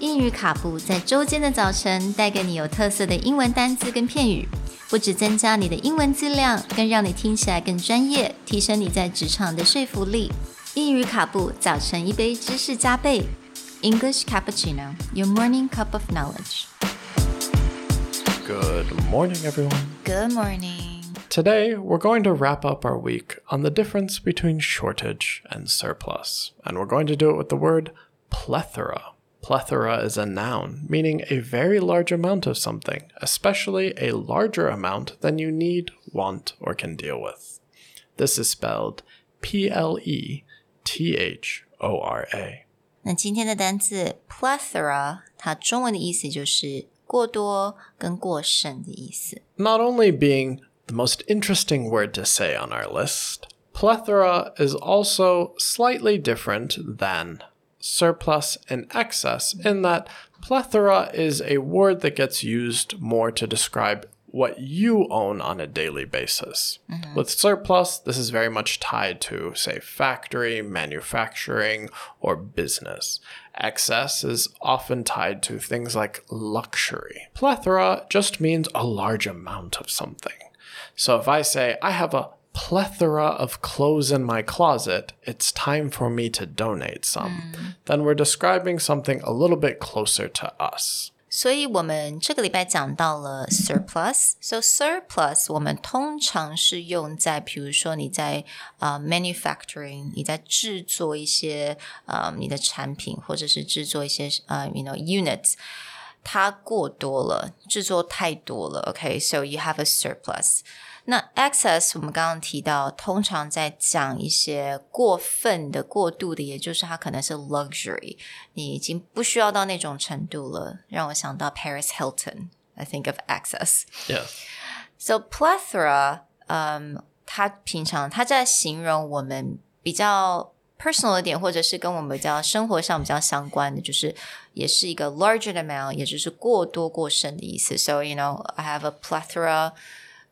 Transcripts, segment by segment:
英语卡布在周间的早晨带给你有特色的英文单词跟片语，不只增加你的英文质量，更让你听起来更专业，提升你在职场的说服力。英语卡布早晨一杯知识加倍，English cappuccino, your morning cup of knowledge. Good morning, everyone. Good morning. Today, we're going to wrap up our week on the difference between shortage and surplus, and we're going to do it with the word plethora. Plethora is a noun, meaning a very large amount of something, especially a larger amount than you need, want, or can deal with. This is spelled P L E T H O R A. 那今天的单词 plethora，它中文的意思就是过多跟过剩的意思。 Not only being the most interesting word to say on our list, plethora is also slightly different than surplus and excess in that plethora is a word that gets used more to describe what you own on a daily basis. Mm-hmm. With surplus, this is very much tied to, say, factory, manufacturing, or business. Excess is often tied to things like luxury. Plethora just means a large amount of something. So if I say, I have a plethora of clothes in my closet, it's time for me to donate some, then we're describing something a little bit closer to us. 所以我们这个礼拜讲到了 surplus。So surplus 我们通常是用在，比如说你在呃 manufacturing，你在制作一些呃你的产品，或者是制作一些呃 you know units， 它过多了，制作太多了。OK，so、you have a surplus。那 excess 我们刚刚提到，通常在讲一些过分的、过度的，也就是它可能是 luxury，你已经不需要到那种程度了。让我想到 Paris Hilton，I think of excess。Yeah. So plethora，嗯，它平常它在形容我们比较 personal 一点，或者是跟我们比较生活上比较相关的，就是也是一个 larger amount，也就是过多过剩的意思。So you know, I have a plethora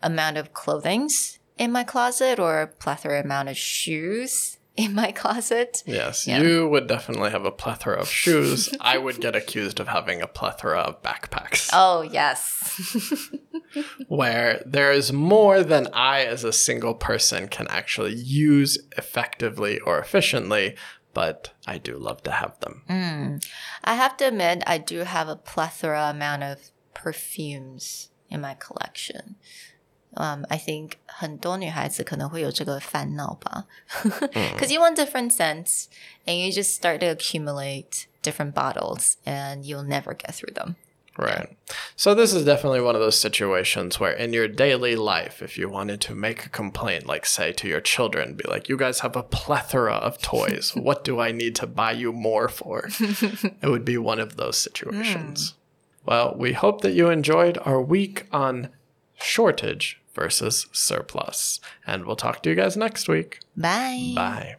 amount of clothings in my closet, or a plethora amount of shoes in my closet. Yes, Yeah. you would definitely have a plethora of shoes. I would get accused of having a plethora of backpacks, Oh yes. where there is more than I, as a single person, can actually use effectively or efficiently, but I do love to have them. Hmm. I have to admit, I do have a plethora amount of perfumes in my collection. Um, I think 很多女孩子可能会有这个烦恼吧 because you want different scents and you just start to accumulate different bottles and you'll never get through them. Right. So, this is definitely one of those situations where, in your daily life, if you wanted to make a complaint, like say to your children, be like, you guys have a plethora of toys. what do I need to buy you more for? it would be one of those situations. Well, we hope that you enjoyed our week on shortage versus surplus. And we'll talk to you guys next week. Bye. Bye.